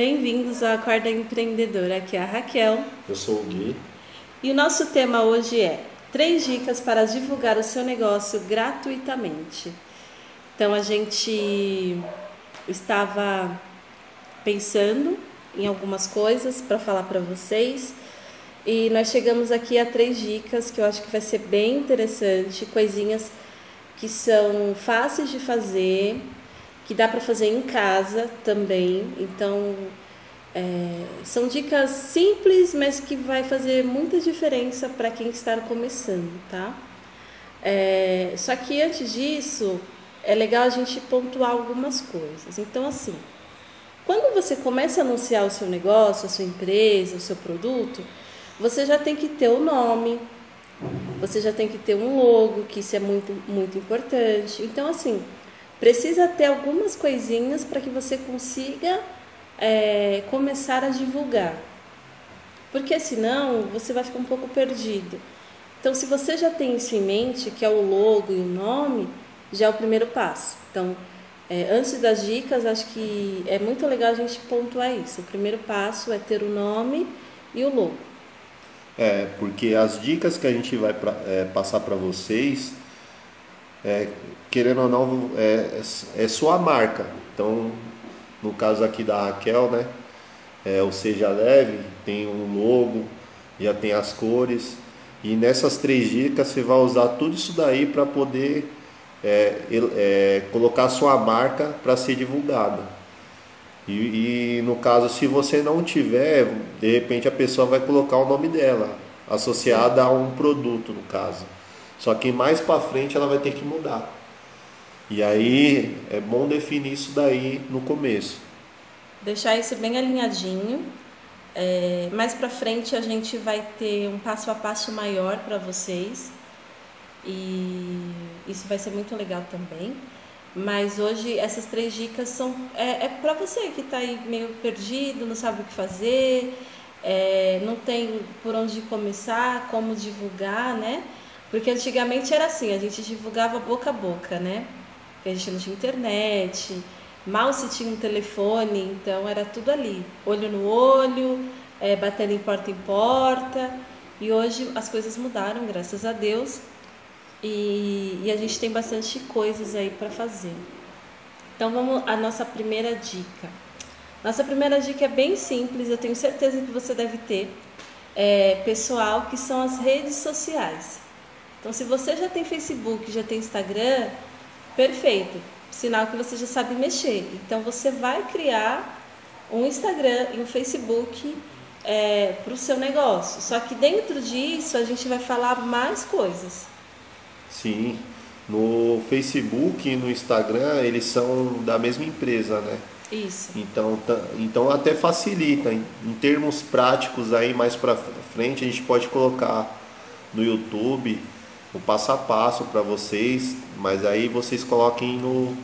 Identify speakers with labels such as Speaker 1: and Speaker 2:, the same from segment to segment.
Speaker 1: Bem-vindos ao Acorda Empreendedora. Aqui é a Raquel.
Speaker 2: Eu sou o Gui.
Speaker 1: E o nosso tema hoje é três dicas para divulgar o seu negócio gratuitamente. Então a gente estava pensando em algumas coisas para falar para vocês e nós chegamos aqui a três dicas que eu acho que vai ser bem interessante, coisinhas que são fáceis de fazer, que dá para fazer em casa também. Então, é, são dicas simples, mas que vai fazer muita diferença para quem está começando, tá? É, só que antes disso, é legal a gente pontuar algumas coisas. Então, assim, quando você começa a anunciar o seu negócio, a sua empresa, o seu produto, você já tem que ter o nome, você já tem que ter um logo, que isso é muito, muito importante. Então, assim, Precisa ter algumas coisinhas para que você consiga é, começar a divulgar. Porque senão você vai ficar um pouco perdido. Então, se você já tem isso em mente, que é o logo e o nome, já é o primeiro passo. Então, é, antes das dicas, acho que é muito legal a gente pontuar isso. O primeiro passo é ter o nome e o logo.
Speaker 2: É, porque as dicas que a gente vai pra, é, passar para vocês é, querendo ou não, é, é, sua marca. Então, no caso aqui da Raquel, né? É, o Seja Leve, tem um logo, já tem as cores. E nessas três dicas você vai usar tudo isso daí para poder é, é, colocar sua marca para ser divulgada. E, e, no caso, se você não tiver, de repente a pessoa vai colocar o nome dela, associada a um produto, no caso. Só que mais para frente ela vai ter que mudar. E aí é bom definir isso daí no começo.
Speaker 1: Deixar isso bem alinhadinho. É, mais para frente a gente vai ter um passo a passo maior para vocês e isso vai ser muito legal também. Mas hoje essas três dicas são é, é para você que está aí meio perdido, não sabe o que fazer, é, não tem por onde começar, como divulgar, né? Porque antigamente era assim, a gente divulgava boca a boca, né? A gente não tinha internet, mal se tinha um telefone, então era tudo ali, olho no olho, é, batendo em porta em porta. E hoje as coisas mudaram, graças a Deus, e, e a gente tem bastante coisas aí para fazer. Então vamos à nossa primeira dica. Nossa primeira dica é bem simples, eu tenho certeza que você deve ter, é, pessoal, que são as redes sociais. Então, se você já tem Facebook, já tem Instagram, perfeito. Sinal que você já sabe mexer. Então, você vai criar um Instagram e um Facebook é, para o seu negócio. Só que dentro disso a gente vai falar mais coisas.
Speaker 2: Sim. No Facebook e no Instagram eles são da mesma empresa, né?
Speaker 1: Isso.
Speaker 2: Então, então até facilita. Em, em termos práticos aí mais para frente a gente pode colocar no YouTube o passo a passo para vocês, mas aí vocês coloquem no,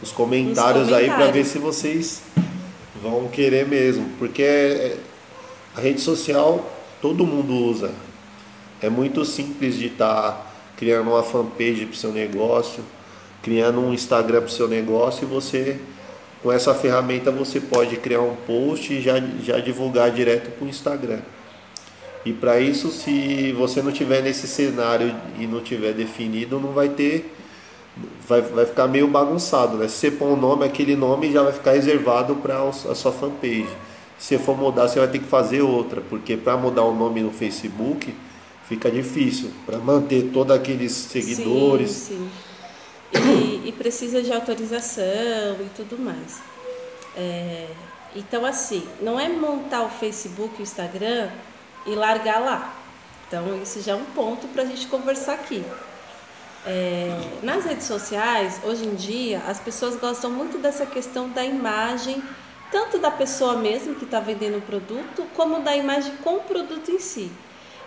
Speaker 2: nos comentários, comentários. aí para ver se vocês vão querer mesmo, porque é, a rede social todo mundo usa. É muito simples de estar tá criando uma fanpage para o seu negócio, criando um Instagram para o seu negócio e você com essa ferramenta você pode criar um post e já, já divulgar direto para o Instagram. E para isso, se você não tiver nesse cenário e não tiver definido, não vai ter. Vai, vai ficar meio bagunçado, né? Se você pôr um nome, aquele nome já vai ficar reservado para a sua fanpage. Se você for mudar, você vai ter que fazer outra, porque para mudar o nome no Facebook fica difícil. Para manter todos aqueles seguidores.
Speaker 1: Sim, sim. E, e, precisa de autorização e tudo mais. É, então, assim, não é montar o Facebook e o Instagram e largar lá. Então, isso já é um ponto para a gente conversar aqui. É, nas redes sociais, hoje em dia, as pessoas gostam muito dessa questão da imagem, tanto da pessoa mesmo que está vendendo o produto, como da imagem com o produto em si.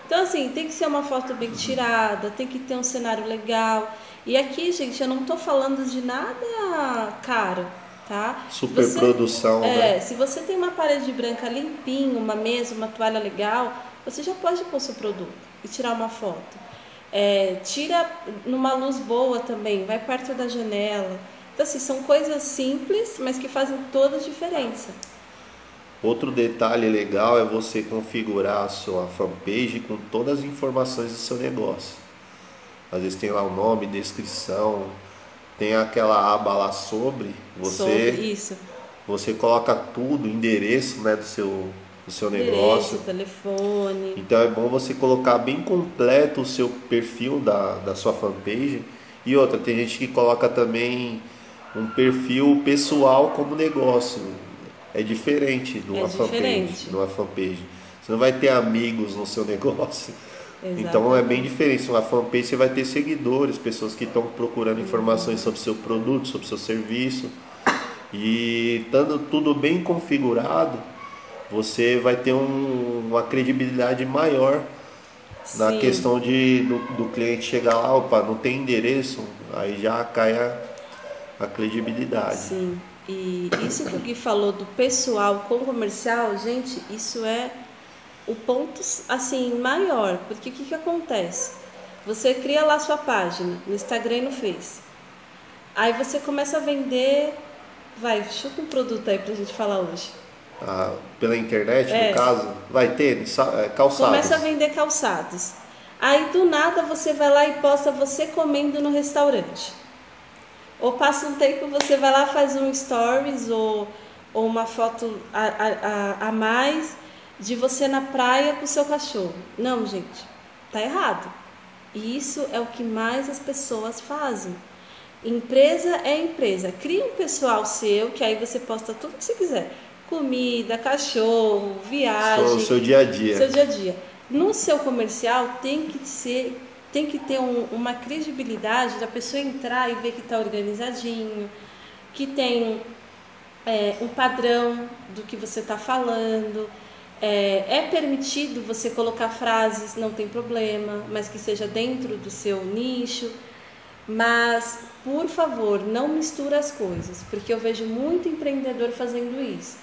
Speaker 1: Então, assim, tem que ser uma foto bem tirada, tem que ter um cenário legal. E aqui, gente, eu não estou falando de nada caro tá?
Speaker 2: Super você, produção,
Speaker 1: é,
Speaker 2: né?
Speaker 1: Se você tem uma parede branca limpinha, uma mesa, uma toalha legal, você já pode pôr seu produto e tirar uma foto. É, tira numa luz boa também, vai perto da janela. Então, assim, são coisas simples, mas que fazem toda a diferença.
Speaker 2: Outro detalhe legal é você configurar a sua fanpage com todas as informações do seu negócio. Às vezes tem lá o nome, descrição, tem aquela aba lá sobre, você
Speaker 1: Sobre isso.
Speaker 2: você coloca tudo, endereço né, do seu, do seu
Speaker 1: Endereço,
Speaker 2: negócio.
Speaker 1: telefone.
Speaker 2: Então é bom você colocar bem completo o seu perfil da, da sua fanpage. E outra, tem gente que coloca também um perfil pessoal como negócio. É diferente de uma
Speaker 1: É
Speaker 2: fanpage.
Speaker 1: diferente.
Speaker 2: De uma fanpage. Você não vai ter amigos no seu negócio. Então é
Speaker 1: Exatamente.
Speaker 2: bem diferente. Uma fanpage você vai ter seguidores, pessoas que estão procurando informações sobre seu produto, sobre seu serviço. E estando tudo bem configurado, você vai ter um- uma credibilidade maior na
Speaker 1: Sim.
Speaker 2: questão de do, do cliente chegar lá, opa, não tem endereço, aí já cai a, a credibilidade.
Speaker 1: Sim. E isso que o Gui falou do pessoal com o comercial, gente, isso é o ponto assim maior, porque o que, que acontece? Você cria lá sua página no Instagram e no Face. Aí você começa a vender, vai, chuta um produto aí pra gente falar hoje.
Speaker 2: Ah, pela internet,
Speaker 1: É.
Speaker 2: no caso, vai ter é, calçados.
Speaker 1: Começa a vender calçados. Aí do nada você vai lá e posta você comendo no restaurante. Ou passa um tempo você vai lá faz um stories ou, ou uma foto a, a, a mais de você na praia com o seu cachorro. Não, gente, tá errado. E isso é o que mais as pessoas fazem. Empresa é empresa. Cria um pessoal seu que aí você posta tudo que você quiser. Comida, cachorro, viagem
Speaker 2: seu, seu dia a dia.
Speaker 1: seu dia a dia. No seu comercial tem que ser, tem que ter um- uma credibilidade da pessoa entrar e ver que está organizadinho, que tem é, um padrão do que você está falando. É, é permitido você colocar frases, não tem problema, mas que seja dentro do seu nicho. Mas, por favor, não mistura as coisas, porque eu vejo muito empreendedor fazendo isso,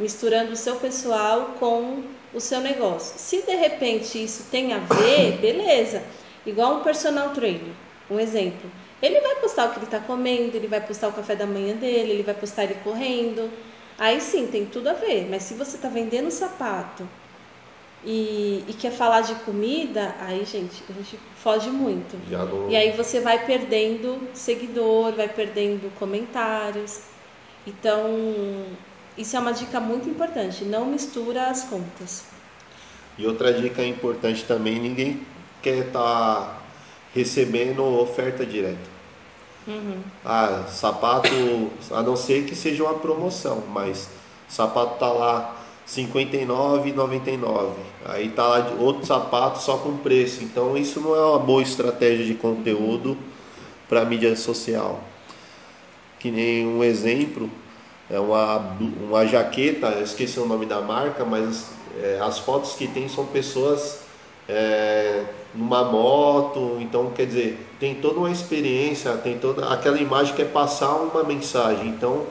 Speaker 1: misturando o seu pessoal com o seu negócio. Se de repente isso tem a ver, beleza. Igual um personal trainer, um exemplo. Ele vai postar o que ele está comendo, ele vai postar o café da manhã dele, ele vai postar ele correndo. Aí sim, tem tudo a ver. Mas se você está vendendo sapato e, e quer falar de comida, aí, gente, a gente foge muito.
Speaker 2: Não-
Speaker 1: E aí você vai perdendo seguidor, vai perdendo comentários. Então, isso é uma dica muito importante. Não mistura as contas.
Speaker 2: E outra dica importante também, ninguém quer estar recebendo oferta direta. Ah, sapato, a não ser que seja uma promoção, mas sapato tá lá R$ 59,99. Aí tá lá outro sapato só com preço. Então isso não é uma boa estratégia de conteúdo para mídia social. Que nem um exemplo, é uma, uma jaqueta, eu esqueci o nome da marca, mas é, as fotos que tem são pessoas é, numa moto, então quer dizer, tem toda uma experiência, tem toda aquela imagem que é passar uma mensagem. Então,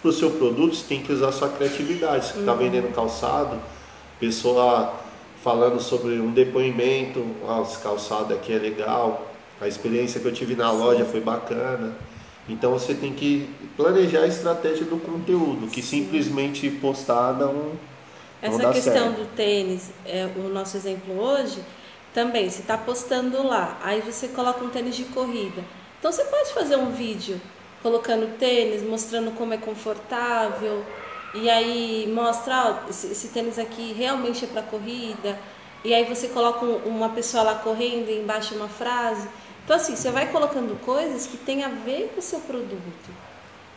Speaker 2: para o seu produto, você tem que usar sua criatividade. Você está vendendo calçado, pessoa falando sobre um depoimento, ah, esse calçado aqui é legal, a experiência que eu tive na loja foi bacana. Então você tem que planejar a estratégia do conteúdo, que simplesmente postar não, não
Speaker 1: Essa
Speaker 2: dá
Speaker 1: questão
Speaker 2: certo.
Speaker 1: do tênis, é o nosso exemplo hoje, também, se está postando lá, aí você coloca um tênis de corrida. Então você pode fazer um vídeo colocando tênis, mostrando como é confortável, e aí mostra, ó, esse, esse tênis aqui realmente é para corrida, e aí você coloca um- uma pessoa lá correndo e embaixo uma frase. Então assim, você vai colocando coisas que tem a ver com o seu produto.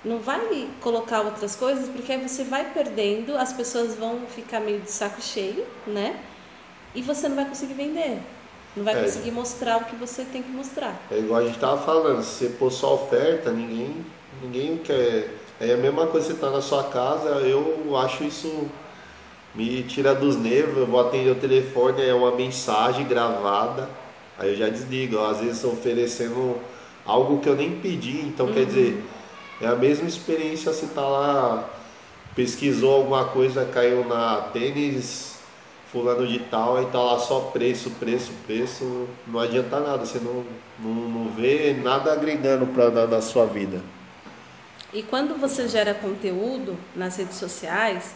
Speaker 1: Não vai colocar outras coisas, porque aí você vai perdendo, as pessoas vão ficar meio de saco cheio, né? E você não vai conseguir vender. Não vai
Speaker 2: É.
Speaker 1: conseguir mostrar o que você tem que mostrar.
Speaker 2: É igual a gente tava falando, se você pôr só oferta, ninguém, ninguém quer. É a mesma coisa que você tá na sua casa, eu acho isso me tira dos nervos, eu vou atender o telefone, é uma mensagem gravada, aí eu já desligo. ó, Às vezes oferecendo algo que eu nem pedi, então quer dizer, é a mesma experiência você tá lá, pesquisou alguma coisa, caiu na tênis fulano de tal, aí tá lá só preço, preço, preço, não adianta nada, você não, não, não vê nada agregando pra, na, na sua vida.
Speaker 1: E quando você gera conteúdo nas redes sociais,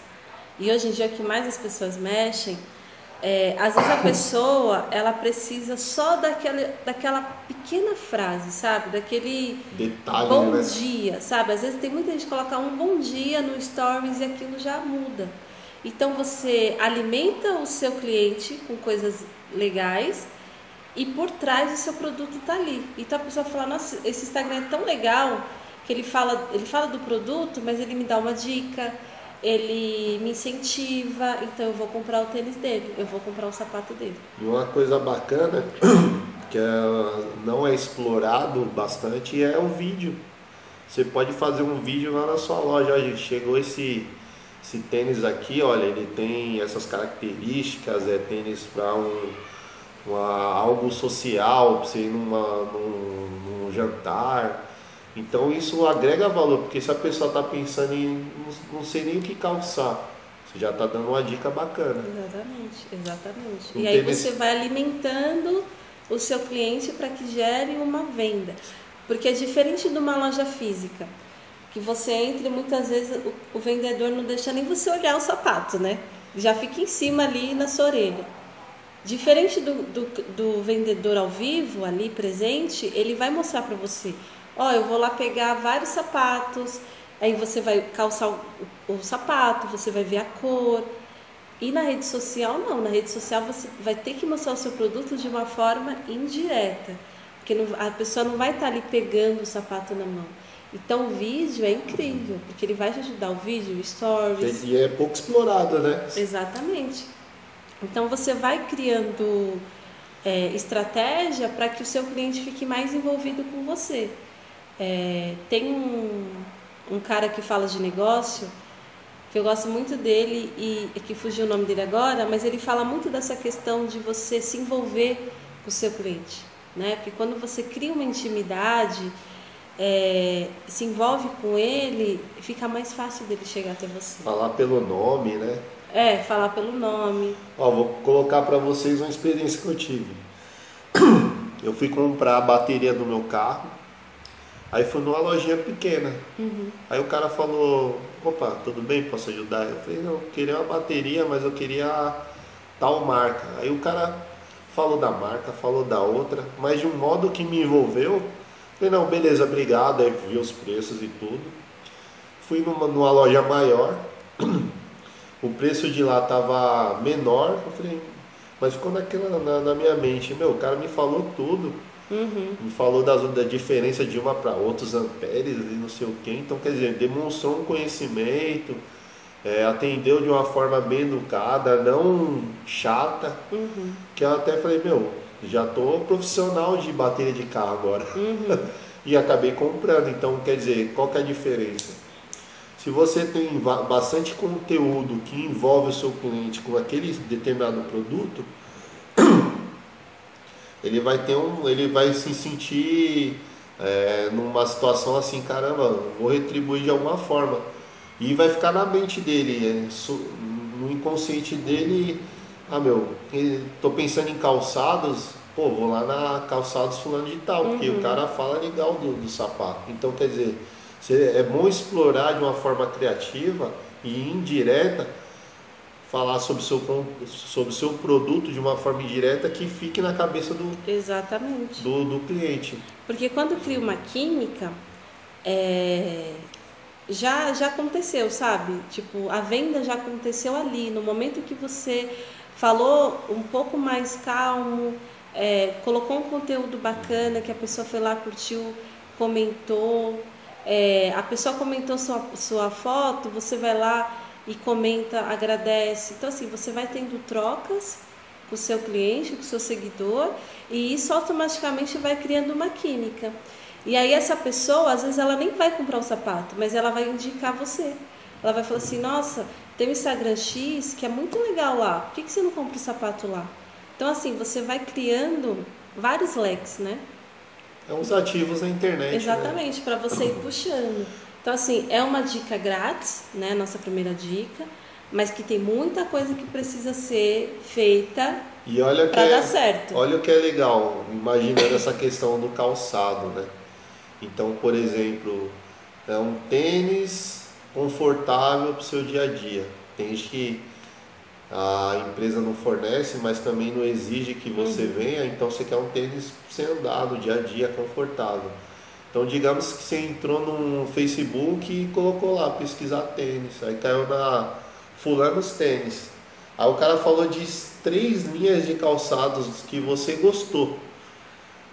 Speaker 1: e hoje em dia o que mais as pessoas mexem, é, às vezes a pessoa ela precisa só daquela, daquela pequena frase, sabe? Daquele
Speaker 2: Detalhe,
Speaker 1: bom
Speaker 2: né?
Speaker 1: dia, sabe? Às vezes tem muita gente que coloca um bom dia no stories e aquilo já muda. Então você alimenta o seu cliente com coisas legais e por trás o seu produto está ali. Então a pessoa fala, nossa, esse Instagram é tão legal que ele fala, ele fala do produto, mas ele me dá uma dica, ele me incentiva, então eu vou comprar o tênis dele, eu vou comprar o sapato dele.
Speaker 2: E uma coisa bacana que é- não é explorado bastante é o vídeo. Você pode fazer um vídeo lá na sua loja. Olha, chegou esse, esse tênis aqui, olha, ele tem essas características, é tênis para um, uma- algo social, para você ir numa, num, num jantar. Então isso agrega valor, porque se a pessoa está pensando em não, não sei nem o que calçar, você já está dando uma dica bacana.
Speaker 1: Exatamente, exatamente.
Speaker 2: Não
Speaker 1: e aí
Speaker 2: teve
Speaker 1: você vai alimentando o seu cliente para que gere uma venda. Porque é diferente de uma loja física, que você entra e muitas vezes o, o vendedor não deixa nem você olhar o sapato, né? Já fica em cima ali na sua orelha. Diferente do, do, do vendedor ao vivo, ali presente, ele vai mostrar para você: Ó, eu vou lá pegar vários sapatos, aí você vai calçar o, o, sapato, você vai ver a cor. E na rede social, não. Na rede social você vai ter que mostrar o seu produto de uma forma indireta. Porque não- a pessoa não vai estar ali pegando o sapato na mão. Então o vídeo é incrível, porque ele vai te ajudar. O vídeo, o stories.
Speaker 2: E é pouco explorado, né?
Speaker 1: Exatamente. Então você vai criando é, estratégia para que o seu cliente fique mais envolvido com você. É, tem um, um cara que fala de negócio que eu gosto muito dele e que fugiu o nome dele agora, mas ele fala muito dessa questão de você se envolver com o seu cliente, né? Porque quando você cria uma intimidade, é, se envolve com ele, fica mais fácil dele chegar até você.
Speaker 2: Falar pelo nome, né?
Speaker 1: É, falar pelo nome.
Speaker 2: Ó, vou colocar para vocês uma experiência que eu tive. Eu fui comprar a bateria do meu carro, aí fui numa lojinha pequena. Aí o cara falou, opa, tudo bem, posso ajudar? Eu falei, não, eu queria uma bateria, mas eu queria tal marca. Aí o cara falou da marca, falou da outra, mas de um modo que me envolveu. Falei, não, beleza, obrigado, aí vi os preços e tudo. Fui numa, numa loja maior, o preço de lá tava menor, eu falei, mas ficou naquela, na, na minha mente, meu, o cara me falou tudo,
Speaker 1: Uhum.
Speaker 2: me falou das, da diferença de uma para outra, os amperes e não sei o que, então quer dizer, demonstrou um conhecimento, é, atendeu de uma forma bem educada, não chata,
Speaker 1: Uhum.
Speaker 2: que eu até falei, meu, já tô profissional de bateria de carro agora. e acabei comprando, então quer dizer, qual que é a diferença? Se você tem bastante conteúdo que envolve o seu cliente com aquele determinado produto, ele vai ter um, ele vai se sentir é, numa situação assim, caramba, vou retribuir de alguma forma e vai ficar na mente dele, é, no inconsciente dele, ah meu, tô pensando em calçados, pô, vou lá na calçados fulano de tal, porque o cara fala legal do, do sapato. Então quer dizer, é bom explorar de uma forma criativa e indireta falar sobre o seu, sobre seu produto de uma forma indireta que fique na cabeça do,
Speaker 1: Exatamente.
Speaker 2: do, do cliente.
Speaker 1: Porque quando cria uma química, é, já, já aconteceu, sabe? Tipo, a venda já aconteceu ali. No momento que você falou um pouco mais calmo, é, colocou um conteúdo bacana, que a pessoa foi lá, curtiu, comentou. é, a pessoa comentou sua, sua foto, você vai lá e comenta, agradece. Então, assim, você vai tendo trocas com o seu cliente, com o seu seguidor, e isso automaticamente vai criando uma química. E aí essa pessoa, às vezes ela nem vai comprar o sapato, mas ela vai indicar você. Ela vai falar assim, nossa, tem o Instagram X que é muito legal lá, por que, que você não compra o sapato lá? Então assim, você vai criando vários leques, né?
Speaker 2: É uns ativos na internet. né?
Speaker 1: Exatamente, para você ir puxando. Então, assim, é uma dica grátis, né? Nossa primeira dica, mas que tem muita coisa que precisa ser feita
Speaker 2: E olha que é-
Speaker 1: certo.
Speaker 2: Olha o que é legal, imaginando essa questão do calçado, né? Então, por exemplo, é um tênis confortável para o seu dia a dia. Tem gente que a empresa não fornece, mas também não exige que você uhum. venha, então você quer um tênis sem andar no dia a dia, confortável. Então, digamos que você entrou no Facebook e colocou lá pesquisar tênis, aí caiu na Fulanos Tênis. Aí o cara falou de três linhas de calçados que você gostou.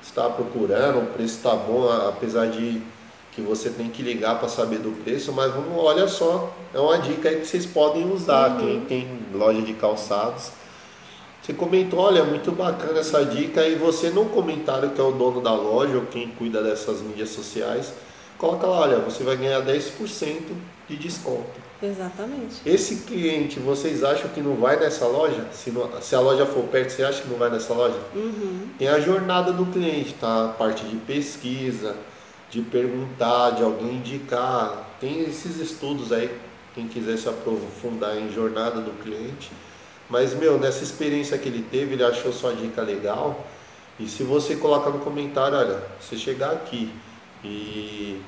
Speaker 2: Está procurando, o preço está bom, apesar de que você tem que ligar para saber do preço, mas vamos, olha só, é uma dica aí que vocês podem usar, uhum. quem tem loja de calçados. Você comentou, olha, muito bacana essa dica, e você no comentário que é o dono da loja ou quem cuida dessas mídias sociais, coloca lá, olha, você vai ganhar 10% de desconto.
Speaker 1: Exatamente.
Speaker 2: Esse cliente, vocês acham que não vai nessa loja? Se, não, se a loja for perto, você acha que não vai nessa loja?
Speaker 1: Uhum.
Speaker 2: Tem a jornada do cliente, tá? A parte de pesquisa, de perguntar, de alguém indicar. Tem esses estudos aí, quem quiser se aprofundar em jornada do cliente. Mas, meu, nessa experiência que ele teve, ele achou sua dica legal. E se você coloca no comentário, olha, você chegar aqui e,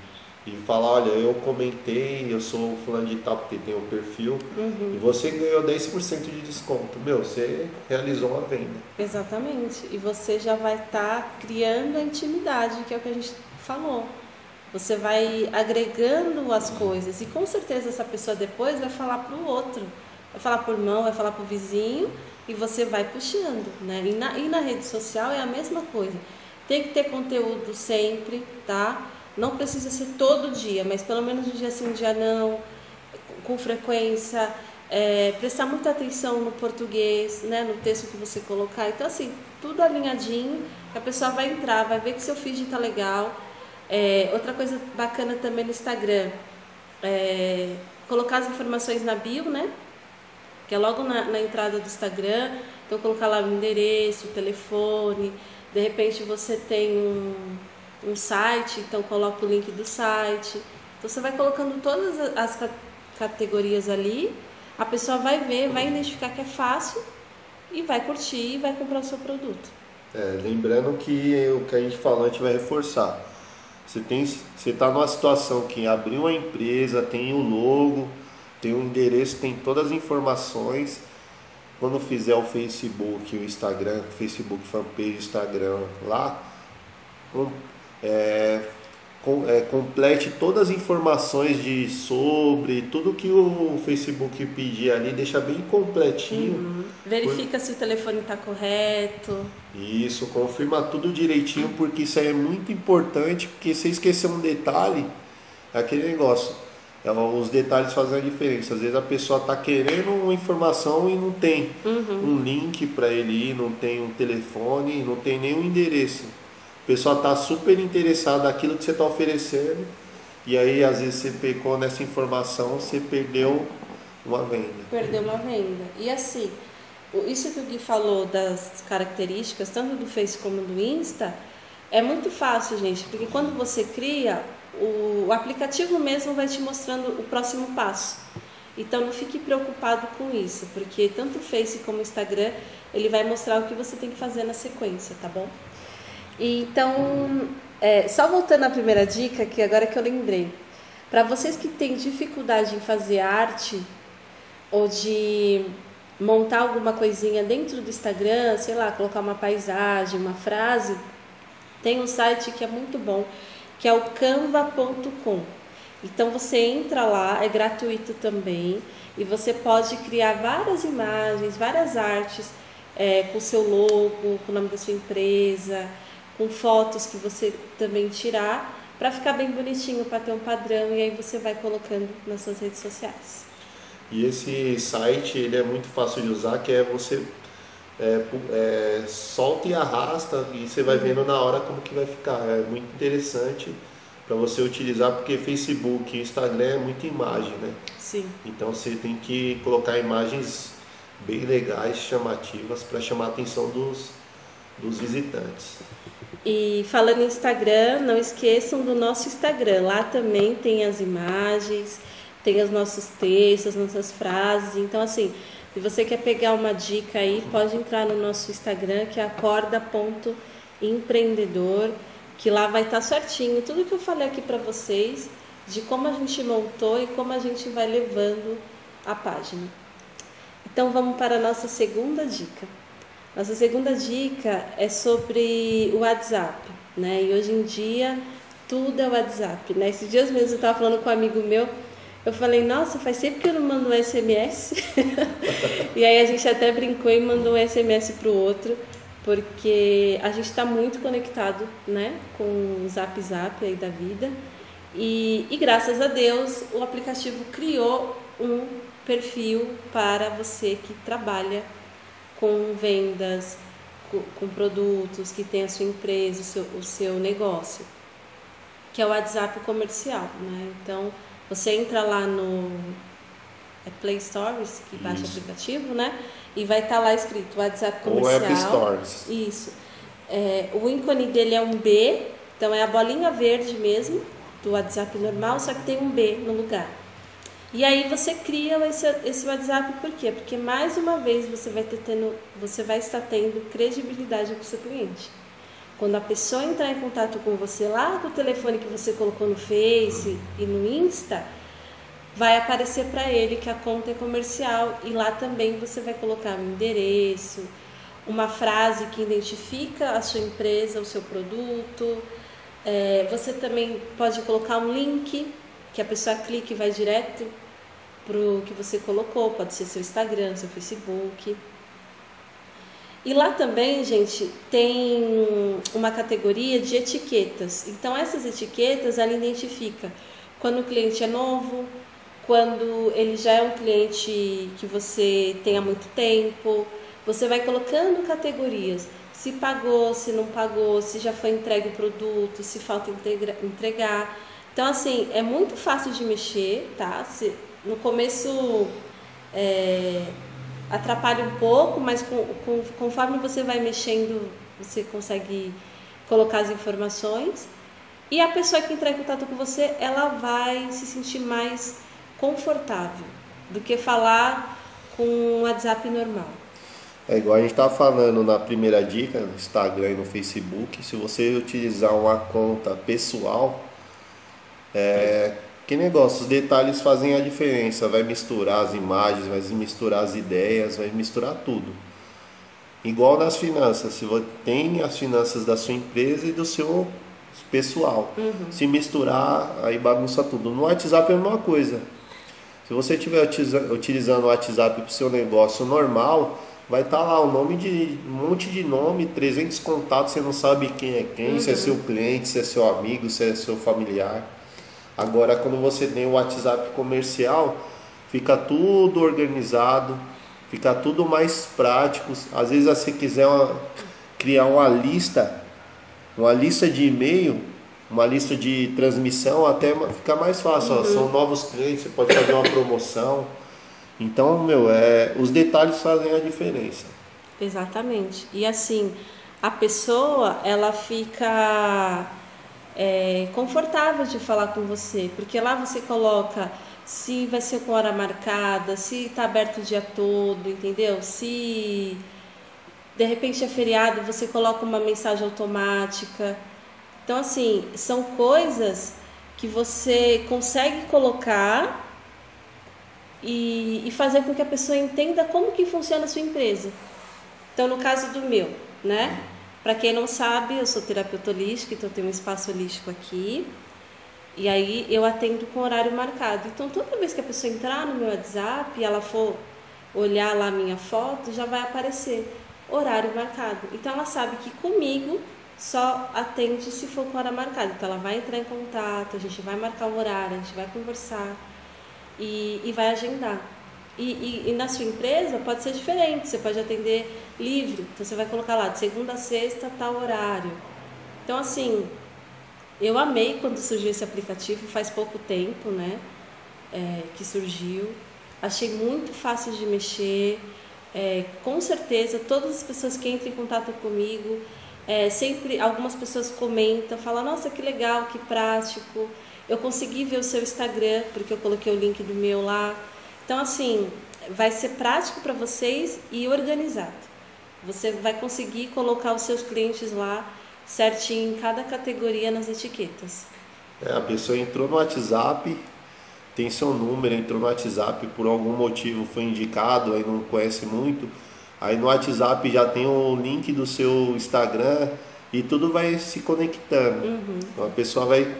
Speaker 2: e falar, olha, eu comentei, eu sou fulano de tal, porque tem o um perfil, uhum. e você ganhou 10% de desconto. Meu, você realizou uma venda.
Speaker 1: Exatamente. E você já vai estar tá criando a intimidade, que é o que a gente falou. Você vai agregando as coisas e com certeza essa pessoa depois vai falar para o outro, vai falar por irmão, vai falar para o vizinho e você vai puxando, né? E na, e na rede social é a mesma coisa. Tem que ter conteúdo sempre, tá? Não precisa ser todo dia, mas pelo menos um dia sim, um dia não, com frequência. É, prestar muita atenção no português, né, no texto que você colocar. Então, assim, tudo alinhadinho, a pessoa vai entrar, vai ver que seu feed está legal, é, outra coisa bacana também no Instagram, é colocar as informações na bio, né? Que é logo na, na entrada do Instagram. Então, colocar lá o endereço, o telefone. De repente, você tem um, um site, então coloca o link do site. Então, você vai colocando todas as categorias ali. A pessoa vai ver, vai identificar que é fácil e vai curtir e vai comprar o seu produto.
Speaker 2: É, lembrando que o que a gente falou, a gente vai reforçar você tem, você está numa situação que abriu uma empresa, tem o um logo, tem o um endereço, tem todas as informações. Quando fizer o Facebook, o Instagram, Facebook fanpage, Instagram lá, é, com, é, complete todas as informações de sobre tudo que o Facebook pedir ali, deixa bem completinho. Uhum.
Speaker 1: Verifica por... se o telefone está correto.
Speaker 2: Isso, confirma tudo direitinho, porque isso aí é muito importante, porque se esquecer um detalhe, é aquele negócio. É, os detalhes fazem a diferença. Às vezes a pessoa está querendo uma informação e não tem uhum. um link para ele ir, não tem um telefone, não tem nenhum endereço. O pessoal está super interessado naquilo que você está oferecendo e aí às vezes você pecou nessa informação, você perdeu uma venda.
Speaker 1: Perdeu uma venda. E assim, isso que o Gui falou das características, tanto do Face como do Insta, é muito fácil, gente, porque quando você cria, o, aplicativo mesmo vai te mostrando o próximo passo. Então não fique preocupado com isso, porque tanto o Face como o Instagram, ele vai mostrar o que você tem que fazer na sequência, tá bom? Então, é, só voltando à primeira dica, que agora que eu lembrei, para vocês que têm dificuldade em fazer arte ou de montar alguma coisinha dentro do Instagram, sei lá, colocar uma paisagem, uma frase, tem um site que é muito bom, que é o canva.com. Então você entra lá, é gratuito também, e você pode criar várias imagens, várias artes é, com o seu logo, com o nome da sua empresa, com fotos que você também tirar para ficar bem bonitinho, para ter um padrão e aí você vai colocando nas suas redes sociais.
Speaker 2: E esse site ele é muito fácil de usar, que é você é, é, solta e arrasta e você vai uhum. vendo na hora como que vai ficar. É muito interessante para você utilizar porque Facebook e Instagram é muita imagem, né?
Speaker 1: Sim.
Speaker 2: Então você tem que colocar imagens bem legais, chamativas para chamar a atenção dos, dos visitantes.
Speaker 1: E falando em Instagram, não esqueçam do nosso Instagram. Lá também tem as imagens, tem os nossos textos, nossas frases. Então, assim, se você quer pegar uma dica aí, pode entrar no nosso Instagram, que é acorda.empreendedor, que lá vai estar certinho tudo que eu falei aqui para vocês, de como a gente montou e como a gente vai levando a página. Então vamos para a nossa segunda dica. Nossa segunda dica é sobre o WhatsApp, né? E hoje em dia tudo é WhatsApp, né? Esses dias mesmo eu estava falando com um amigo meu, eu falei, nossa, faz tempo que eu não mando um SMS. e aí a gente até brincou e mandou um SMS para o outro, porque a gente está muito conectado, né? Com o Zap Zap aí da vida. E, e graças a Deus o aplicativo criou um perfil para você que trabalha com vendas, com, com produtos, que tem a sua empresa, o seu, o seu negócio, que é o WhatsApp comercial, né? Então, você entra lá no é Play Stores, que baixa o aplicativo, né? E vai estar tá lá escrito WhatsApp comercial.
Speaker 2: Ou App Stores.
Speaker 1: Isso. É, o ícone dele é um B, então é a bolinha verde mesmo, do WhatsApp normal, só que tem um B no lugar. E aí você cria esse, esse WhatsApp por quê? Porque mais uma vez você vai, ter tendo, você vai estar tendo credibilidade com o seu cliente. Quando a pessoa entrar em contato com você lá do telefone que você colocou no Face e no Insta, vai aparecer para ele que a conta é comercial e lá também você vai colocar um endereço, uma frase que identifica a sua empresa, o seu produto. É, você também pode colocar um link que a pessoa clique e vai direto para o que você colocou, pode ser seu Instagram, seu Facebook. E lá também, gente, tem uma categoria de etiquetas. Então, essas etiquetas, ela identifica quando o cliente é novo, quando ele já é um cliente que você tem há muito tempo. Você vai colocando categorias. Se pagou, se não pagou, se já foi entregue o produto, se falta entregar. Então, assim, é muito fácil de mexer, tá? Se, no começo é, atrapalha um pouco, mas com, com, conforme você vai mexendo, você consegue colocar as informações. E a pessoa que entrar em contato com você, ela vai se sentir mais confortável do que falar com um WhatsApp normal.
Speaker 2: É igual a gente estava falando na primeira dica, no Instagram e no Facebook, se você utilizar uma conta pessoal, é, que negócio, os detalhes fazem a diferença, vai misturar as imagens, vai misturar as ideias, vai misturar tudo. Igual nas finanças, se você tem as finanças da sua empresa e do seu pessoal. Uhum. Se misturar, aí bagunça tudo. No WhatsApp é a mesma coisa. Se você estiver utilizando o WhatsApp para o seu negócio normal, vai estar tá lá o nome de um monte de nome, 300 contatos, você não sabe quem é quem, uhum. se é seu cliente, se é seu amigo, se é seu familiar. Agora, quando você tem o WhatsApp comercial, fica tudo organizado, fica tudo mais prático. Às vezes, você quiser uma, criar uma lista, uma lista de e-mail, uma lista de transmissão, até fica mais fácil. Uhum. São novos clientes, você pode fazer uma promoção. Então, meu, é, os detalhes fazem a diferença.
Speaker 1: Exatamente. E assim, a pessoa, ela fica é, confortável de falar com você, porque lá você coloca se vai ser com hora marcada, se está aberto o dia todo, entendeu? Se de repente é feriado, você coloca uma mensagem automática. Então, assim, são coisas que você consegue colocar e, e fazer com que a pessoa entenda como que funciona a sua empresa. Então, no caso do meu, né? Para quem não sabe, eu sou terapeuta holística, então eu tenho um espaço holístico aqui. E aí eu atendo com horário marcado. Então toda vez que a pessoa entrar no meu WhatsApp e ela for olhar lá minha foto, já vai aparecer horário marcado. Então ela sabe que comigo só atende se for com hora marcada. Então ela vai entrar em contato, a gente vai marcar um horário, a gente vai conversar e, e vai agendar. E, e, e, na sua empresa pode ser diferente, você pode atender livre, então você vai colocar lá de segunda a sexta, tal horário. Então, assim, eu amei quando surgiu esse aplicativo, faz pouco tempo, né, é, que surgiu. Achei muito fácil de mexer, é, com certeza todas as pessoas que entram em contato comigo, é, sempre algumas pessoas comentam, falam, nossa, que legal, que prático. Eu consegui ver o seu Instagram, porque eu coloquei o link do meu lá. Então, assim, vai ser prático para vocês e organizado. Você vai conseguir colocar os seus clientes lá certinho em cada categoria nas etiquetas.
Speaker 2: É, a pessoa entrou no WhatsApp, tem seu número, entrou no WhatsApp por algum motivo, foi indicado, aí não conhece muito, aí no WhatsApp já tem o link do seu Instagram e tudo vai se conectando.
Speaker 1: Uhum.
Speaker 2: Então a pessoa vai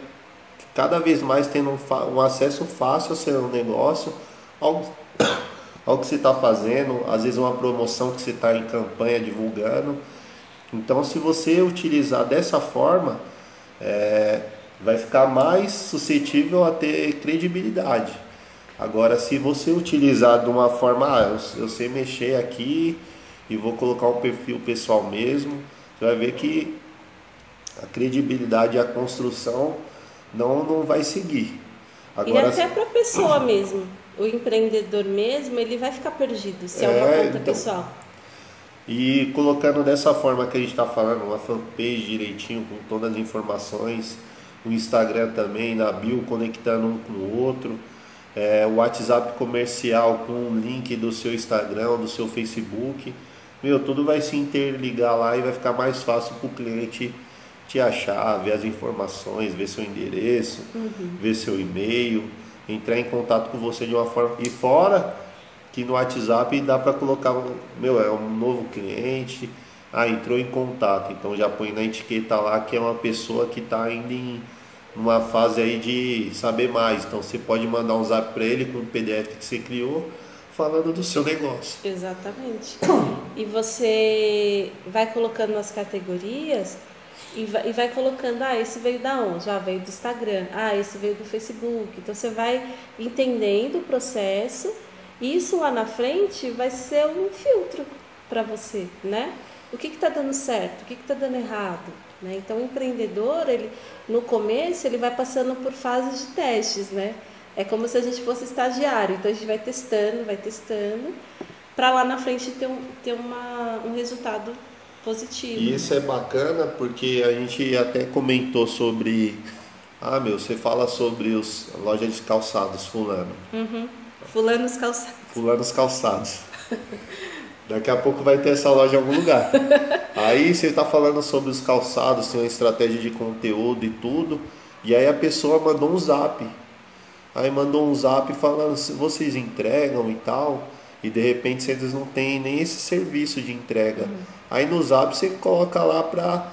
Speaker 2: cada vez mais tendo um, um acesso fácil ao seu negócio, ao, ao que você está fazendo, às vezes uma promoção que você está em campanha divulgando. Então se você utilizar dessa forma, é, vai ficar mais suscetível a ter credibilidade. Agora, se você utilizar de uma forma, ah, eu, eu sei mexer aqui e vou colocar um perfil pessoal mesmo, você vai ver que a credibilidade e a construção não, não vai seguir.
Speaker 1: Agora, e até para a pessoa mesmo, o empreendedor mesmo, ele vai ficar perdido se é, é uma conta então, pessoal.
Speaker 2: E colocando dessa forma que a gente está falando, uma fanpage direitinho, com todas as informações, o Instagram também, na bio, conectando um com o outro, é, o WhatsApp comercial com o link do seu Instagram, do seu Facebook, meu, tudo vai se interligar lá e vai ficar mais fácil para o cliente te achar, ver as informações, ver seu endereço, uhum. ver seu e-mail, entrar em contato com você de uma forma. E fora que no WhatsApp dá para colocar, meu, é um novo cliente, ah, entrou em contato, então já põe na etiqueta lá que é uma pessoa que está ainda em uma fase aí de saber mais. Então você pode mandar um zap para ele com o PDF que você criou, falando do seu negócio.
Speaker 1: Exatamente. E você vai colocando nas categorias e vai, e vai colocando, ah, esse veio da onde? Ah, veio do Instagram. Ah, esse veio do Facebook. Então você vai entendendo o processo. E isso lá na frente vai ser um filtro para você, né? o que está dando certo, o que está dando errado. Né? Então, o empreendedor, ele, no começo, ele vai passando por fases de testes, né? É como se a gente fosse estagiário. Então, a gente vai testando, vai testando, para lá na frente ter, um, ter uma, um resultado positivo.
Speaker 2: E isso é bacana porque a gente até comentou sobre... Ah, meu, você fala sobre os loja de calçados, fulano.
Speaker 1: Uhum. Fulanos calçados.
Speaker 2: Fulanos calçados. Daqui a pouco vai ter essa loja em algum lugar. aí você está falando sobre os calçados, tem uma estratégia de conteúdo e tudo. E aí a pessoa mandou um zap. Aí mandou um zap falando, vocês entregam e tal. E de repente eles não têm nem esse serviço de entrega. Uhum. Aí no zap você coloca lá para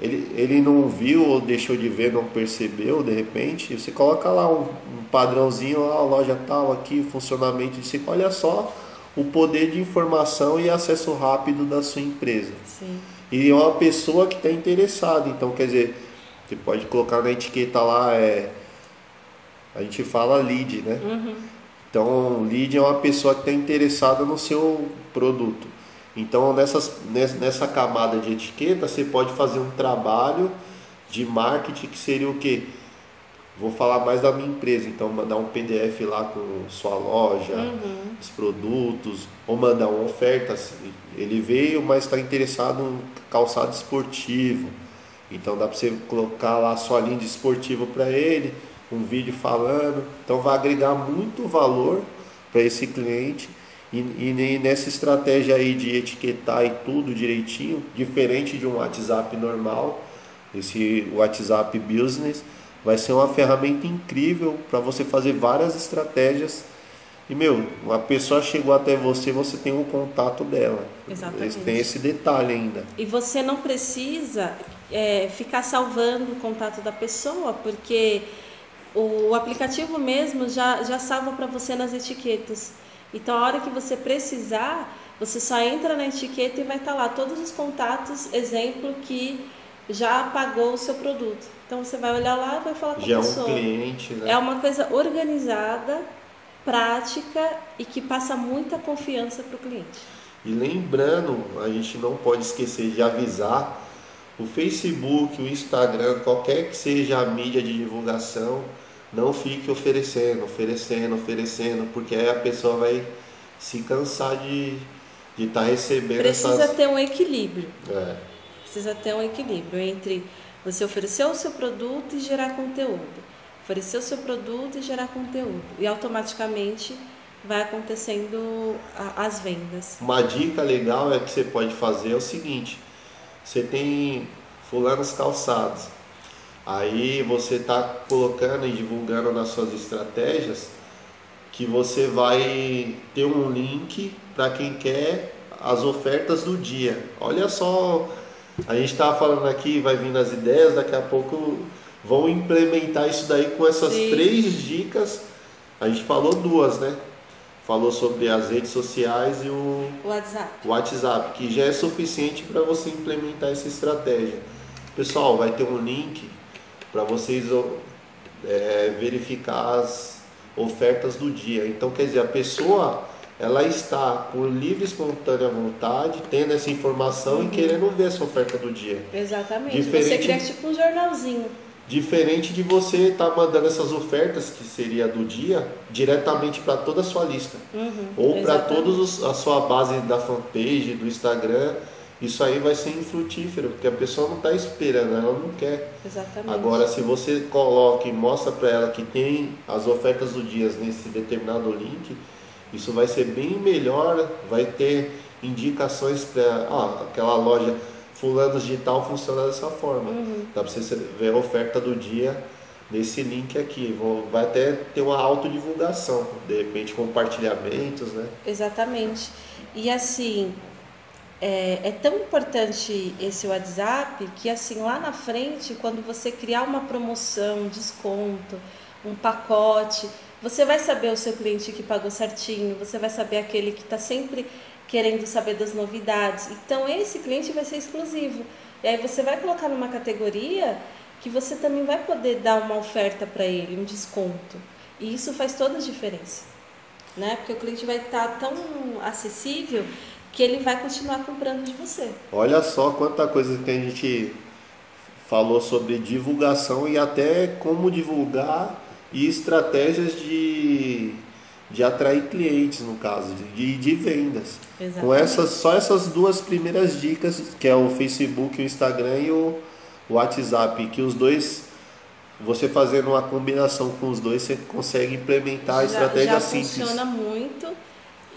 Speaker 2: ele, ele não viu ou deixou de ver, não percebeu de repente, você coloca lá um, um padrãozinho, lá, a loja tal aqui, funcionamento, você olha só o poder de informação e acesso rápido da sua empresa.
Speaker 1: Sim.
Speaker 2: E é uma pessoa que está interessada. Então, quer dizer, você pode colocar na etiqueta lá, é, a gente fala lead, né?
Speaker 1: Uhum.
Speaker 2: Então, lead é uma pessoa que está interessada no seu produto. Então, nessas, nessa camada de etiqueta, você pode fazer um trabalho de marketing que seria o quê? Vou falar mais da minha empresa, então mandar um PDF lá com sua loja,
Speaker 1: uhum.
Speaker 2: os produtos, ou mandar uma oferta. Ele veio, mas está interessado em calçado esportivo. Então dá para você colocar lá a sua linha de esportivo para ele, um vídeo falando. Então vai agregar muito valor para esse cliente. E, e, nessa estratégia aí de etiquetar e tudo direitinho, diferente de um WhatsApp normal, esse WhatsApp Business vai ser uma ferramenta incrível para você fazer várias estratégias. E, meu, uma pessoa chegou até você, você tem um contato dela.
Speaker 1: Exatamente.
Speaker 2: Tem esse detalhe ainda.
Speaker 1: E você não precisa é, ficar salvando o contato da pessoa, porque o aplicativo mesmo já, já salva para você nas etiquetas. Então, a hora que você precisar, você só entra na etiqueta e vai estar tá lá todos os contatos, exemplo que já pagou o seu produto. Então você vai olhar lá e vai falar com
Speaker 2: já
Speaker 1: a pessoa.
Speaker 2: Já é um cliente, né?
Speaker 1: É uma coisa organizada, prática e que passa muita confiança para o cliente.
Speaker 2: E lembrando, a gente não pode esquecer de avisar o Facebook, o Instagram, qualquer que seja a mídia de divulgação, não fique oferecendo, oferecendo, oferecendo, porque aí a pessoa vai se cansar de estar tá recebendo
Speaker 1: Precisa
Speaker 2: essas...
Speaker 1: ter um equilíbrio.
Speaker 2: É.
Speaker 1: Precisa ter um equilíbrio entre você oferecer o seu produto e gerar conteúdo. Oferecer o seu produto e gerar conteúdo. E automaticamente vai acontecendo as vendas.
Speaker 2: Uma dica legal é que você pode fazer é o seguinte: você tem fulanos calçados. Aí você está colocando e divulgando nas suas estratégias que você vai ter um link para quem quer as ofertas do dia. Olha só, a gente estava falando aqui, vai vir as ideias, daqui a pouco vão implementar isso daí com essas Sim. três dicas. A gente falou duas, né? Falou sobre as redes sociais e o
Speaker 1: WhatsApp,
Speaker 2: WhatsApp que já é suficiente para você implementar essa estratégia. Pessoal, vai ter um link para vocês é, verificar as ofertas do dia. Então, quer dizer, a pessoa ela está por livre espontânea vontade, tendo essa informação uhum. e querendo ver essa oferta do dia.
Speaker 1: Exatamente. Diferente, você cria tipo um jornalzinho.
Speaker 2: Diferente de você estar tá mandando essas ofertas, que seria do dia, diretamente para toda a sua lista.
Speaker 1: Uhum,
Speaker 2: ou para toda a sua base da fanpage, do Instagram. Isso aí vai ser infrutífero, porque a pessoa não está esperando, ela não quer.
Speaker 1: Exatamente.
Speaker 2: Agora, se você coloca e mostra para ela que tem as ofertas do dia nesse determinado link, isso vai ser bem melhor, vai ter indicações para ah, aquela loja fulano digital funciona dessa forma.
Speaker 1: Uhum.
Speaker 2: Dá para você ver a oferta do dia nesse link aqui. Vai até ter uma autodivulgação, de repente compartilhamentos, né?
Speaker 1: Exatamente. E assim, é, é, tão importante esse WhatsApp que assim lá na frente, quando você criar uma promoção, um desconto, um pacote, você vai saber o seu cliente que pagou certinho, você vai saber aquele que está sempre querendo saber das novidades. Então, esse cliente vai ser exclusivo. E aí você vai colocar numa categoria que você também vai poder dar uma oferta para ele, um desconto. E isso faz toda a diferença. Né? Porque o cliente vai estar tá tão acessível que ele vai continuar comprando de você.
Speaker 2: Olha só quanta coisa que a gente falou sobre divulgação e até como divulgar e estratégias de, de atrair clientes, no caso, de, de vendas.
Speaker 1: Exatamente.
Speaker 2: Com essas, só essas duas primeiras dicas, que é o Facebook, o Instagram e o WhatsApp, que os dois, você fazendo uma combinação com os dois, você consegue implementar a estratégia
Speaker 1: já
Speaker 2: simples.
Speaker 1: funciona muito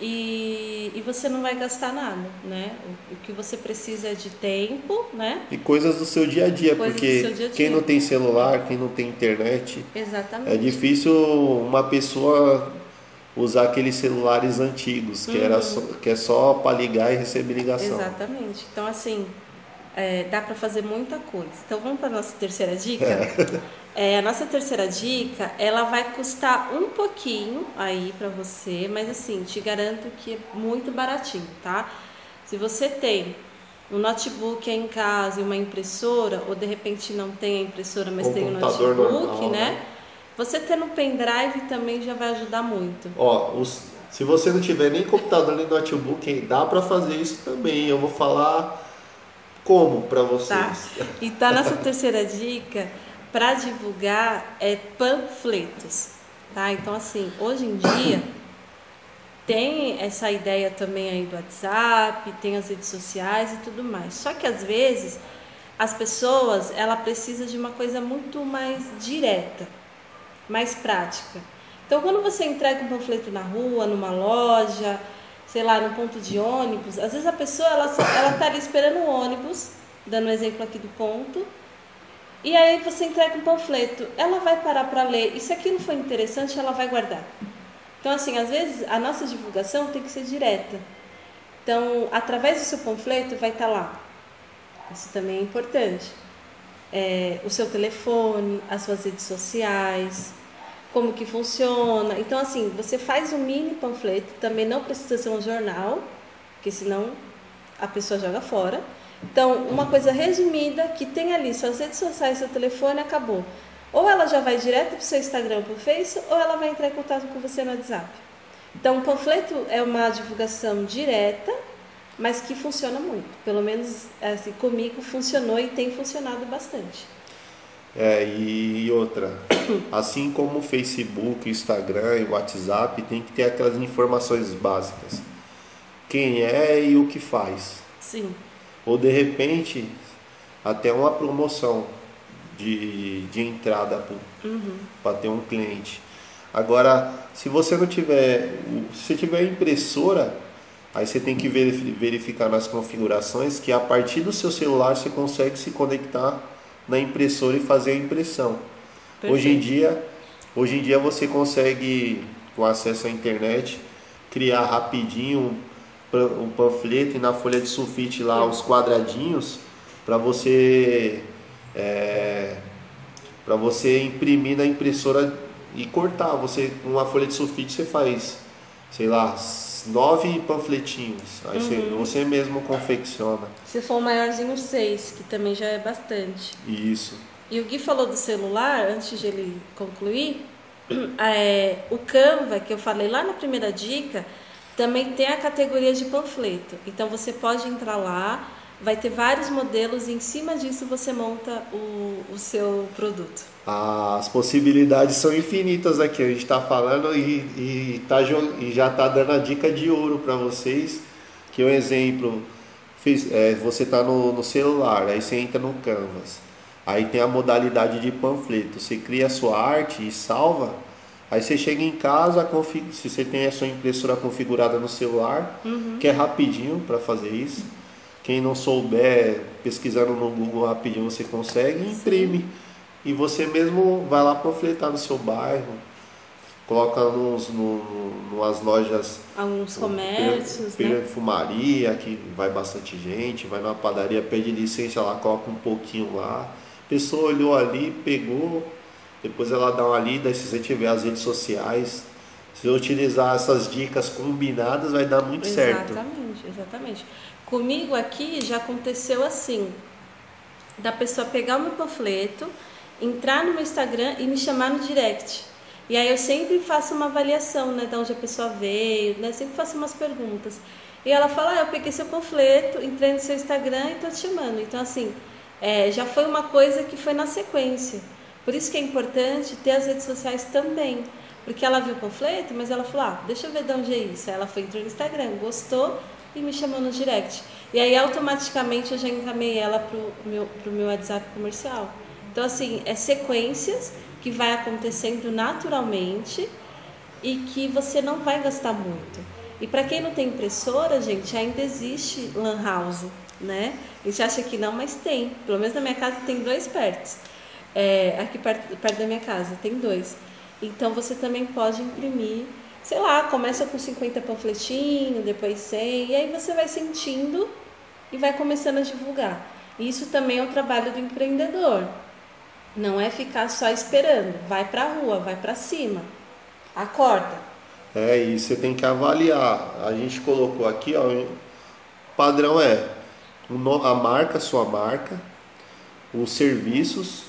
Speaker 1: e, e você não vai gastar nada, né? O, o, que você precisa é de tempo, né?
Speaker 2: E coisas do seu dia a dia, coisas porque dia -dia. quem não tem celular, quem não tem internet,
Speaker 1: Exatamente.
Speaker 2: é difícil uma pessoa usar aqueles celulares antigos, que, uhum. era só, que é só para ligar e receber ligação.
Speaker 1: Exatamente. Então, assim, é, dá para fazer muita coisa. Então, vamos para a nossa terceira dica? É. É, a nossa terceira dica, ela vai custar um pouquinho aí para você, mas assim, te garanto que é muito baratinho, tá? Se você tem um notebook aí em casa e uma impressora, ou de repente não tem a impressora, mas tem um notebook, normal, né? né? Você ter no pendrive também já vai ajudar muito.
Speaker 2: Ó, os, se você não tiver nem computador nem notebook, dá para fazer isso também. Eu vou falar como para vocês.
Speaker 1: Tá. E tá nossa terceira dica para divulgar é panfletos, tá? Então assim, hoje em dia tem essa ideia também aí do WhatsApp, tem as redes sociais e tudo mais. Só que às vezes as pessoas, ela precisa de uma coisa muito mais direta, mais prática. Então quando você entrega um panfleto na rua, numa loja, sei lá, num ponto de ônibus, às vezes a pessoa ela ela tá ali esperando o ônibus, dando um exemplo aqui do ponto, e aí você entrega um panfleto, ela vai parar para ler, e se aquilo for interessante, ela vai guardar. Então, assim, às vezes a nossa divulgação tem que ser direta. Então, através do seu panfleto vai estar tá lá. Isso também é importante. É, o seu telefone, as suas redes sociais, como que funciona. Então, assim, você faz um mini panfleto, também não precisa ser um jornal, porque senão a pessoa joga fora. Então, uma coisa resumida que tem ali suas redes sociais, seu telefone, acabou. Ou ela já vai direto para o seu Instagram, para o Face, ou ela vai entrar em contato com você no WhatsApp. Então, o panfleto é uma divulgação direta, mas que funciona muito. Pelo menos assim, comigo funcionou e tem funcionado bastante.
Speaker 2: É, e outra, assim como o Facebook, o Instagram e o WhatsApp, tem que ter aquelas informações básicas. Quem é e o que faz.
Speaker 1: Sim
Speaker 2: ou de repente até uma promoção de, de entrada
Speaker 1: uhum.
Speaker 2: para ter um cliente. Agora, se você não tiver, se tiver impressora, aí você tem que verificar nas configurações que a partir do seu celular você consegue se conectar na impressora e fazer a impressão. Hoje em dia, hoje em dia você consegue com acesso à internet criar rapidinho um panfleto e na folha de sulfite lá os quadradinhos para você é, para você imprimir na impressora e cortar. Você com uma folha de sulfite você faz, sei lá, nove panfletinhos. Aí uhum. você, você mesmo confecciona.
Speaker 1: Se for o maiorzinho, seis, que também já é bastante.
Speaker 2: Isso.
Speaker 1: E o Gui falou do celular, antes de ele concluir, é, o Canva, que eu falei lá na primeira dica, também tem a categoria de panfleto. Então você pode entrar lá, vai ter vários modelos e em cima disso você monta o, o seu produto.
Speaker 2: As possibilidades são infinitas aqui. A gente está falando e, e, tá, e já está dando a dica de ouro para vocês. Que é um exemplo, fiz, é, você está no, no celular, aí você entra no Canvas. Aí tem a modalidade de panfleto. Você cria a sua arte e salva. Aí você chega em casa, se você tem a sua impressora configurada no celular, uhum. que é rapidinho para fazer isso. Quem não souber, pesquisando no Google rapidinho você consegue, imprime. E você mesmo vai lá panfletar no seu bairro, coloca nos, no, numas lojas.
Speaker 1: Alguns comércios.
Speaker 2: Per, né? Perfumaria, que vai bastante gente, vai numa padaria, pede licença lá, coloca um pouquinho lá. A pessoa olhou ali, pegou, depois ela dá uma lida, se você tiver as redes sociais, se utilizar essas dicas combinadas, vai dar muito
Speaker 1: exatamente,
Speaker 2: certo.
Speaker 1: Exatamente, exatamente. Comigo aqui já aconteceu assim, da pessoa pegar o meu panfleto, entrar no meu Instagram e me chamar no direct. E aí eu sempre faço uma avaliação, né, de onde a pessoa veio, né, sempre faço umas perguntas. E ela fala, ah, eu peguei seu panfleto, entrei no seu Instagram e tô te chamando. Então, assim, é, já foi uma coisa que foi na sequência. Por isso que é importante ter as redes sociais também. Porque ela viu o panfleto, mas ela falou, ah, deixa eu ver de onde é isso. Aí ela foi, entrou no Instagram, gostou, e me chamou no direct. E aí automaticamente eu já encaminhei ela pro meu, pro meu WhatsApp comercial. Então assim, é sequências que vai acontecendo naturalmente e que você não vai gastar muito. E para quem não tem impressora, gente, ainda existe lan house, né? A gente acha que não, mas tem. Pelo menos na minha casa tem dois perto. É, aqui perto, perto da minha casa tem dois. Então você também pode imprimir sei lá, começa com 50 panfletinhos, depois 100, e aí você vai sentindo e vai começando a divulgar. Isso também é o trabalho do empreendedor. Não é ficar só esperando, vai para a rua, vai para cima, acorda.
Speaker 2: É, e você tem que avaliar. A gente colocou aqui, ó, padrão é a marca, sua marca, os serviços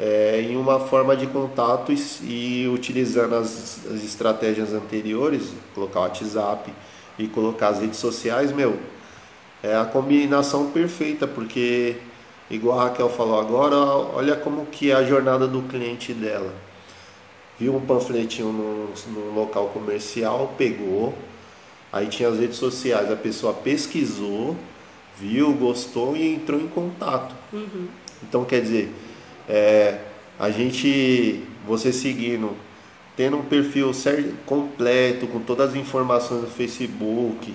Speaker 2: é, em uma forma de contato e, e utilizando as, as, estratégias anteriores, colocar o WhatsApp e colocar as redes sociais, meu, é a combinação perfeita, porque igual a Raquel falou agora, olha como que é a jornada do cliente dela. Viu um panfletinho no, no local comercial, pegou, aí tinha as redes sociais, a pessoa pesquisou, viu, gostou e entrou em contato. Uhum. Então quer dizer, é, a gente, você seguindo, tendo um perfil certo, completo, com todas as informações no Facebook,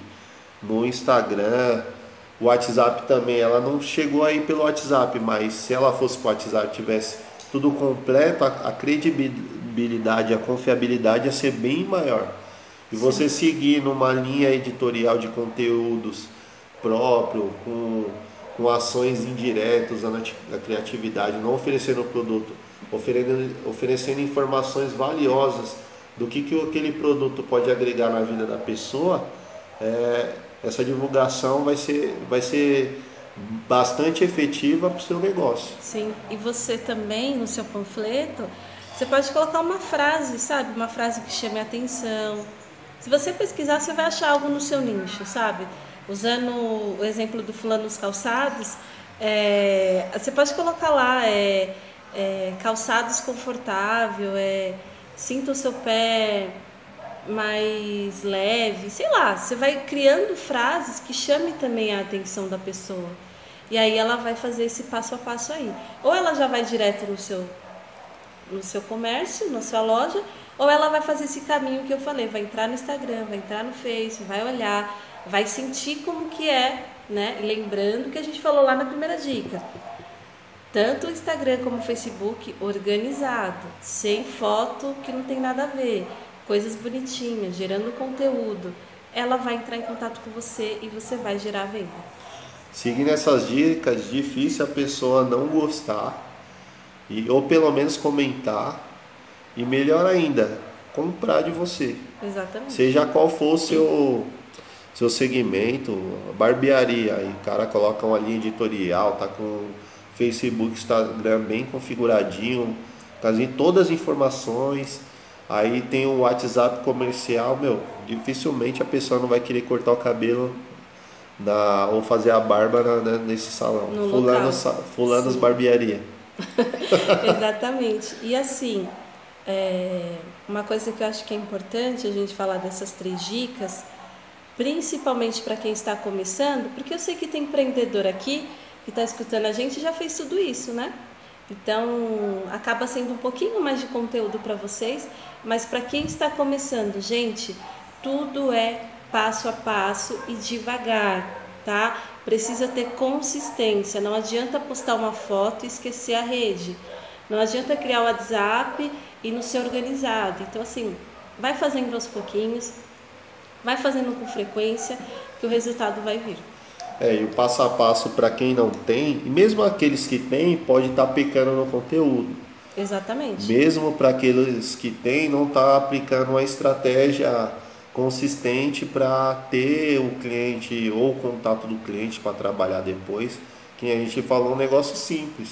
Speaker 2: no Instagram, o WhatsApp também, ela não chegou aí pelo WhatsApp, mas se ela fosse para o WhatsApp tivesse tudo completo, a, a, credibilidade, a confiabilidade ia ser bem maior. E você Sim. seguir numa linha editorial de conteúdos próprio, com com ações indiretas na criatividade, não oferecendo o produto, oferecendo, oferecendo informações valiosas do que, que aquele produto pode agregar na vida da pessoa, é, essa divulgação vai ser, vai ser bastante efetiva para o seu negócio.
Speaker 1: Sim, e você também, no seu panfleto, você pode colocar uma frase, sabe? Uma frase que chame a atenção. Se você pesquisar, você vai achar algo no seu nicho, sabe? Usando o exemplo do fulano nos calçados, é, você pode colocar lá é, é, calçados confortável, é, sinta o seu pé mais leve, sei lá, você vai criando frases que chame também a atenção da pessoa. E aí ela vai fazer esse passo a passo aí. Ou ela já vai direto no seu no seu comércio, na sua loja, ou ela vai fazer esse caminho que eu falei, vai entrar no Instagram, vai entrar no Face, vai olhar, vai sentir como que é, né? lembrando que a gente falou lá na primeira dica. tanto o Instagram como o Facebook organizado, sem foto que não tem nada a ver, coisas bonitinhas, gerando conteúdo, ela vai entrar em contato com você e você vai gerar venda.
Speaker 2: Seguindo essas dicas, difícil a pessoa não gostar e ou pelo menos comentar e melhor ainda, comprar de você.
Speaker 1: Exatamente.
Speaker 2: Seja qual for o seu seu segmento, barbearia, aí o cara coloca uma linha editorial, tá com Facebook, Instagram bem configuradinho, casinho, todas as informações. Aí tem o WhatsApp comercial, meu, dificilmente a pessoa não vai querer cortar o cabelo na, ou fazer a barba na, né, nesse salão.
Speaker 1: No
Speaker 2: fulano, fulanos
Speaker 1: Sim.
Speaker 2: barbearia.
Speaker 1: Exatamente. E assim, é, uma coisa que eu acho que é importante a gente falar dessas três dicas, principalmente para quem está começando, porque eu sei que tem empreendedor aqui que está escutando a gente já fez tudo isso, né? Então, acaba sendo um pouquinho mais de conteúdo para vocês, mas para quem está começando, gente, tudo é passo a passo e devagar, tá? Precisa ter consistência, não adianta postar uma foto e esquecer a rede. Não adianta criar o WhatsApp e não ser organizado. Então, assim, vai fazendo aos pouquinhos, vai fazendo com frequência, que o resultado vai vir.
Speaker 2: É, e o passo a passo para quem não tem, e mesmo aqueles que têm, pode estar pecando no conteúdo.
Speaker 1: Exatamente.
Speaker 2: Mesmo para aqueles que têm, não está aplicando uma estratégia consistente para ter o cliente ou o contato do cliente para trabalhar depois. Que a gente falou um negócio simples.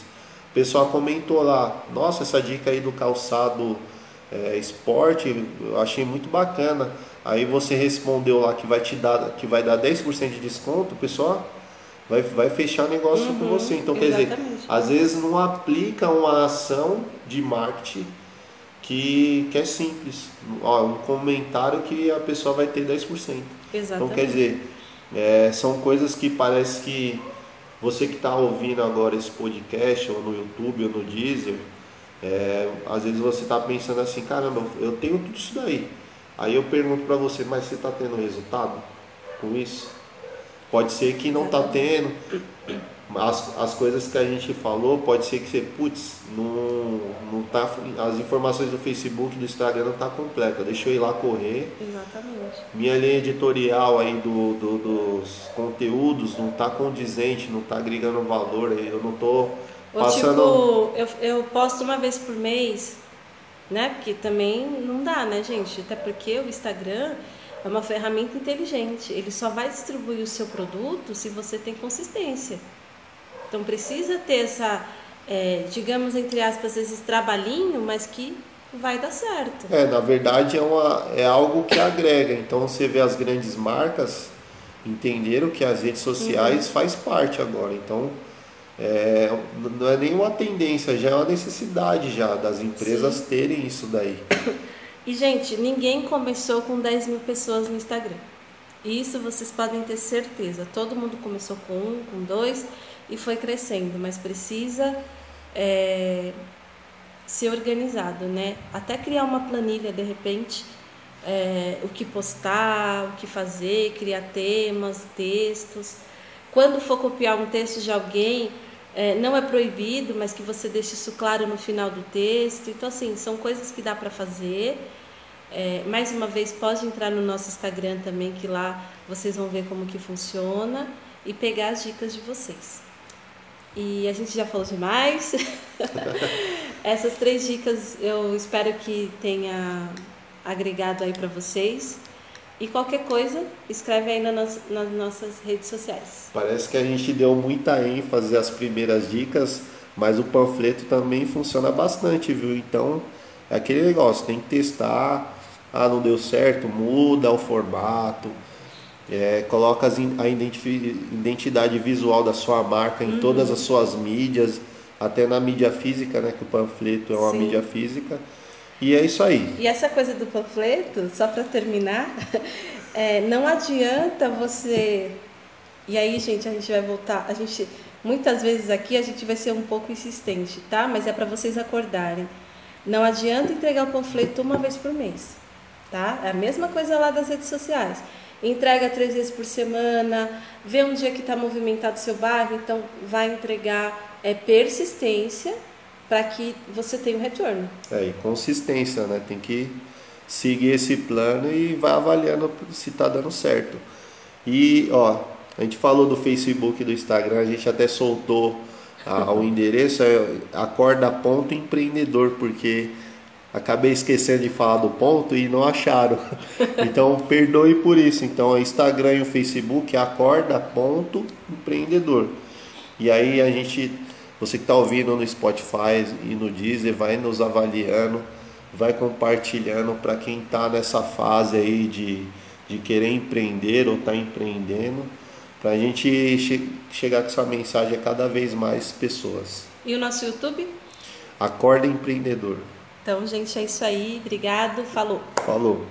Speaker 2: O pessoal comentou lá, nossa, essa dica aí do calçado é, esporte, eu achei muito bacana. Aí você respondeu lá que vai te dar, que vai dar 10% de desconto, o pessoal vai, vai fechar negócio com
Speaker 1: Uhum,
Speaker 2: você. Então, quer dizer, às vezes não aplica uma ação de marketing que, que é simples. Ó, um comentário que a pessoa vai ter 10%.
Speaker 1: Exatamente.
Speaker 2: Então, quer dizer, é, são coisas que parece que você que está ouvindo agora esse podcast, ou no YouTube, ou no Deezer, é, às vezes você está pensando assim, caramba, eu tenho tudo isso daí. Aí eu pergunto para você, mas você está tendo resultado com isso? Pode ser que não está tendo. As, as coisas que a gente falou, pode ser que você, putz, não, não tá, as informações do Facebook, do Instagram não tá completa. Deixa eu ir lá correr.
Speaker 1: Exatamente.
Speaker 2: Minha linha editorial aí do, do- dos conteúdos não tá condizente, não tá agregando valor. Eu não tô
Speaker 1: Ou
Speaker 2: passando.
Speaker 1: tipo, eu, eu posto uma vez por mês, né? Porque também não dá, né, gente? Até porque o Instagram é uma ferramenta inteligente. Ele só vai distribuir o seu produto se você tem consistência. Então precisa ter essa, é, digamos, entre aspas, esse trabalhinho, mas que vai dar certo.
Speaker 2: É, na verdade é, uma, é algo que agrega. Então você vê as grandes marcas entenderam que as redes sociais faz parte agora. Então é, não é nenhuma tendência, já é uma necessidade já das empresas terem isso daí.
Speaker 1: E, gente, ninguém começou com 10 mil pessoas no Instagram. Isso vocês podem ter certeza. Todo mundo começou com um, com dois e foi crescendo, mas precisa é, ser organizado, né? Até criar uma planilha, de repente, é, o que postar, o que fazer, criar temas, textos. Quando for copiar um texto de alguém, é, não é proibido, mas que você deixe isso claro no final do texto. Então, assim, são coisas que dá para fazer. É, mais uma vez, pode entrar no nosso Instagram também, que lá vocês vão ver como que funciona e pegar as dicas de vocês. E a gente já falou demais. Essas três dicas eu espero que tenha agregado aí para vocês. E qualquer coisa, escreve aí nas nossas redes sociais.
Speaker 2: Parece que a gente deu muita ênfase às primeiras dicas, mas o panfleto também funciona bastante, viu? Então é aquele negócio, tem que testar. Ah, não deu certo, muda o formato, é, coloca a identidade visual da sua marca em todas as suas mídias, até na mídia física, né? Que o panfleto é uma
Speaker 1: Sim.
Speaker 2: mídia física. E é isso aí.
Speaker 1: E essa coisa do panfleto, só para terminar, é, não adianta você. E aí, gente, a gente vai voltar. A gente muitas vezes aqui a gente vai ser um pouco insistente, tá? Mas é para vocês acordarem. Não adianta entregar o panfleto uma vez por mês, tá? É a mesma coisa lá das redes sociais. entrega três vezes por semana, vê um dia que está movimentado seu bairro, então vai entregar. É persistência para que você tenha um retorno.
Speaker 2: É, e consistência, né? Tem que seguir esse plano e vai avaliando se está dando certo. E, ó, a gente falou do Facebook e do Instagram, a gente até soltou a, o endereço, é acorda ponto empreendedor, porque acabei esquecendo de falar do ponto e não acharam. Então perdoe por isso. Então o Instagram e o Facebook acorda ponto empreendedor. E aí a gente, você que está ouvindo no Spotify e no Deezer, vai nos avaliando, vai compartilhando para quem está nessa fase aí de, de querer empreender ou está empreendendo, para a gente che chegar com essa mensagem a cada vez mais pessoas.
Speaker 1: E o nosso YouTube?
Speaker 2: Acorda Empreendedor.
Speaker 1: Então, gente, é isso aí. Obrigado. Falou.
Speaker 2: Falou.